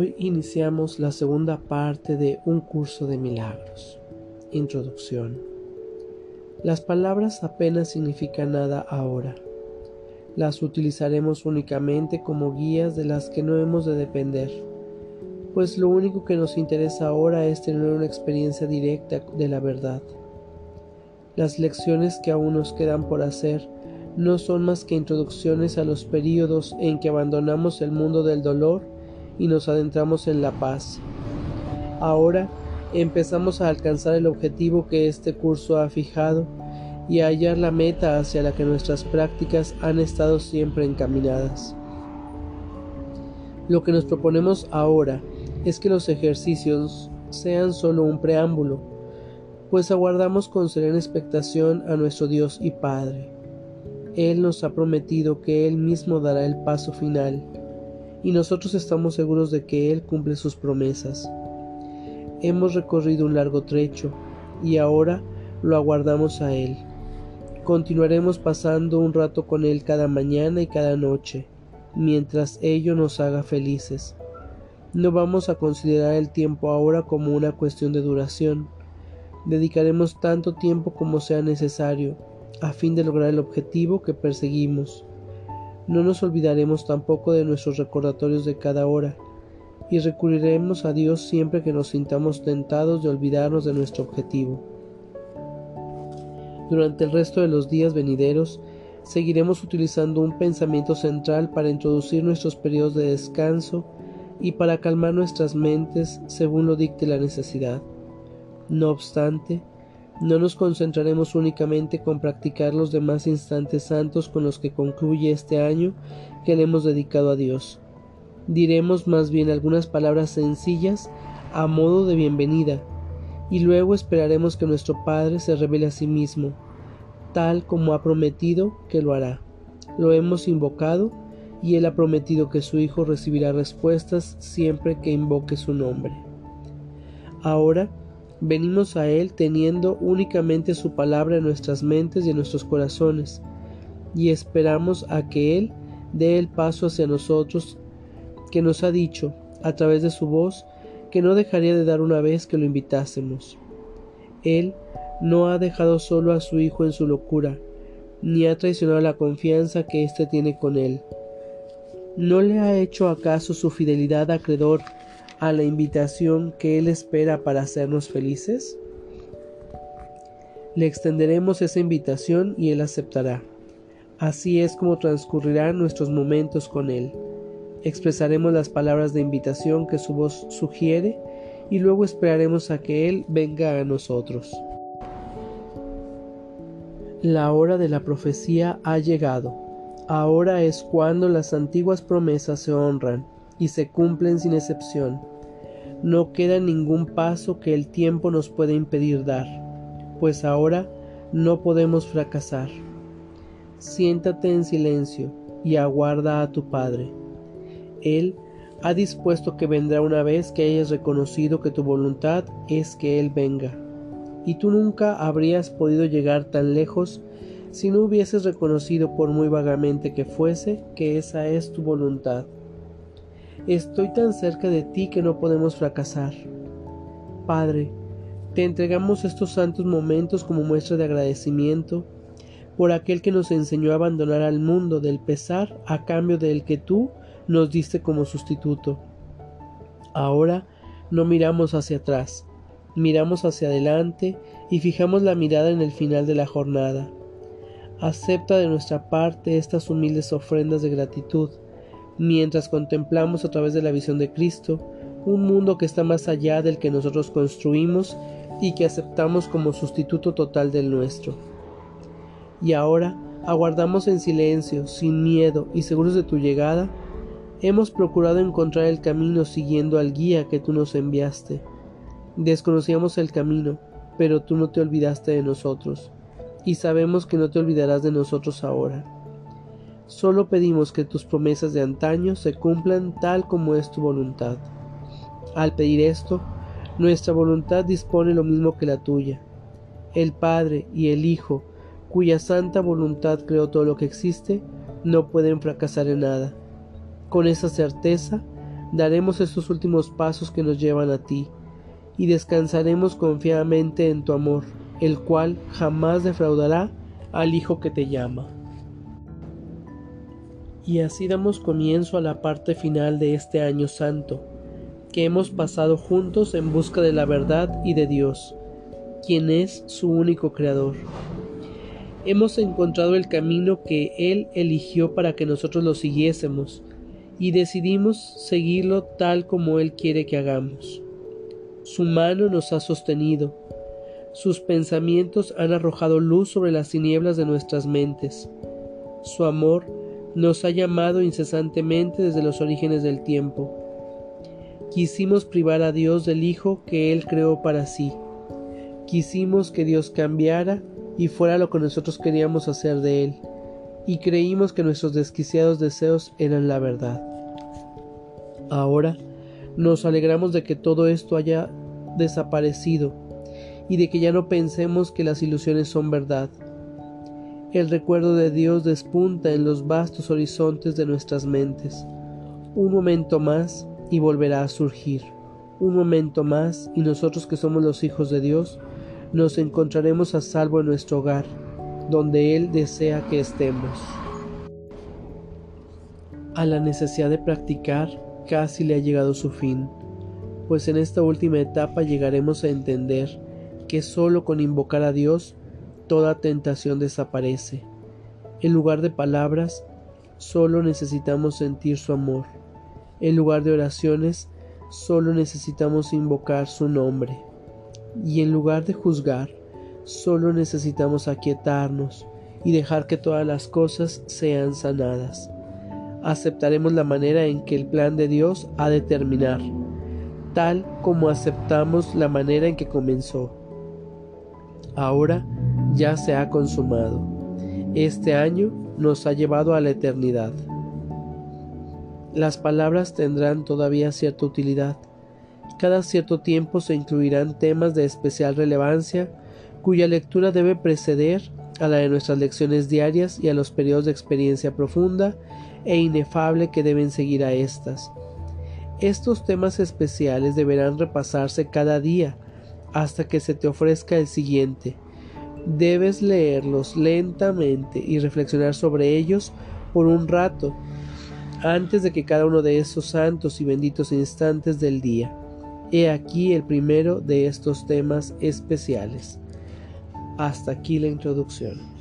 Hoy iniciamos la segunda parte de Un curso de milagros. Introducción. Las palabras apenas significan nada ahora. Las utilizaremos únicamente como guías de las que no hemos de depender, pues lo único que nos interesa ahora es tener una experiencia directa de la verdad. Las lecciones que aún nos quedan por hacer no son más que introducciones a los períodos en que abandonamos el mundo del dolor y nos adentramos en la paz. Ahora empezamos a alcanzar el objetivo que este curso ha fijado y a hallar la meta hacia la que nuestras prácticas han estado siempre encaminadas. Lo que nos proponemos ahora es que los ejercicios sean solo un preámbulo, pues aguardamos con serena expectación a nuestro Dios y Padre. Él nos ha prometido que Él mismo dará el paso final, y nosotros estamos seguros de que Él cumple sus promesas. Hemos recorrido un largo trecho, y ahora lo aguardamos a Él. Continuaremos pasando un rato con Él cada mañana y cada noche, mientras ello nos haga felices. No vamos a considerar el tiempo ahora como una cuestión de duración. Dedicaremos tanto tiempo como sea necesario, a fin de lograr el objetivo que perseguimos. No nos olvidaremos tampoco de nuestros recordatorios de cada hora, y recurriremos a Dios siempre que nos sintamos tentados de olvidarnos de nuestro objetivo. Durante el resto de los días venideros, seguiremos utilizando un pensamiento central para introducir nuestros periodos de descanso y para calmar nuestras mentes según lo dicte la necesidad. No obstante, no nos concentraremos únicamente con practicar los demás instantes santos con los que concluye este año que le hemos dedicado a Dios. Diremos más bien algunas palabras sencillas a modo de bienvenida, y luego esperaremos que nuestro Padre se revele a sí mismo, tal como ha prometido que lo hará. Lo hemos invocado y Él ha prometido que su Hijo recibirá respuestas siempre que invoque su nombre. Ahora venimos a Él teniendo únicamente su palabra en nuestras mentes y en nuestros corazones, y esperamos a que Él dé el paso hacia nosotros que nos ha dicho, a través de su voz, que no dejaría de dar una vez que lo invitásemos. Él no ha dejado solo a su Hijo en su locura, ni ha traicionado la confianza que éste tiene con Él. ¿No le ha hecho acaso su fidelidad acreedor a la invitación que Él espera para hacernos felices? Le extenderemos esa invitación y Él aceptará. Así es como transcurrirán nuestros momentos con Él. Expresaremos las palabras de invitación que su voz sugiere y luego esperaremos a que Él venga a nosotros. La hora de la profecía ha llegado. Ahora es cuando las antiguas promesas se honran y se cumplen sin excepción. No queda ningún paso que el tiempo nos pueda impedir dar, pues ahora no podemos fracasar. Siéntate en silencio y aguarda a tu Padre. Él ha dispuesto que vendrá una vez que hayas reconocido que tu voluntad es que Él venga. Y tú nunca habrías podido llegar tan lejos si no hubieses reconocido por muy vagamente que fuese que esa es tu voluntad. Estoy tan cerca de ti que no podemos fracasar. Padre, te entregamos estos santos momentos como muestra de agradecimiento por aquel que nos enseñó a abandonar al mundo del pesar a cambio del que tú nos diste como sustituto. Ahora no miramos hacia atrás, miramos hacia adelante y fijamos la mirada en el final de la jornada. Acepta de nuestra parte estas humildes ofrendas de gratitud mientras contemplamos a través de la visión de Cristo un mundo que está más allá del que nosotros construimos y que aceptamos como sustituto total del nuestro. Y ahora aguardamos en silencio, sin miedo y seguros de tu llegada, hemos procurado encontrar el camino siguiendo al guía que tú nos enviaste. Desconocíamos el camino, pero tú no te olvidaste de nosotros, y sabemos que no te olvidarás de nosotros ahora. Solo pedimos que tus promesas de antaño se cumplan tal como es tu voluntad. Al pedir esto, nuestra voluntad dispone lo mismo que la tuya. El Padre y el Hijo, cuya santa voluntad creó todo lo que existe, no pueden fracasar en nada. Con esa certeza, daremos estos últimos pasos que nos llevan a ti, y descansaremos confiadamente en tu amor, el cual jamás defraudará al Hijo que te llama. Y así damos comienzo a la parte final de este año santo, que hemos pasado juntos en busca de la verdad y de Dios, quien es su único creador. Hemos encontrado el camino que Él eligió para que nosotros lo siguiésemos, y decidimos seguirlo tal como Él quiere que hagamos. Su mano nos ha sostenido, sus pensamientos han arrojado luz sobre las tinieblas de nuestras mentes, su amor nos ha llamado incesantemente desde los orígenes del tiempo. Quisimos privar a Dios del Hijo que Él creó para sí. Quisimos que Dios cambiara y fuera lo que nosotros queríamos hacer de Él, y creímos que nuestros desquiciados deseos eran la verdad. Ahora nos alegramos de que todo esto haya desaparecido y de que ya no pensemos que las ilusiones son verdad el recuerdo de Dios despunta en los vastos horizontes de nuestras mentes. Un momento más y volverá a surgir. Un momento más y nosotros que somos los hijos de Dios nos encontraremos a salvo en nuestro hogar, donde Él desea que estemos. A la necesidad de practicar casi le ha llegado su fin, pues en esta última etapa llegaremos a entender que solo con invocar a Dios toda tentación desaparece. En lugar de palabras, solo necesitamos sentir su amor. En lugar de oraciones, solo necesitamos invocar su nombre. Y en lugar de juzgar, solo necesitamos aquietarnos y dejar que todas las cosas sean sanadas. Aceptaremos la manera en que el plan de Dios ha de terminar, tal como aceptamos la manera en que comenzó. Ahora ya se ha consumado. Este año nos ha llevado a la eternidad. Las palabras tendrán todavía cierta utilidad. Cada cierto tiempo se incluirán temas de especial relevancia cuya lectura debe preceder a la de nuestras lecciones diarias y a los periodos de experiencia profunda e inefable que deben seguir a estas. Estos temas especiales deberán repasarse cada día hasta que se te ofrezca el siguiente, Debes leerlos lentamente y reflexionar sobre ellos por un rato antes de que cada uno de esos santos y benditos instantes del día. He aquí el primero de estos temas especiales. Hasta aquí la introducción.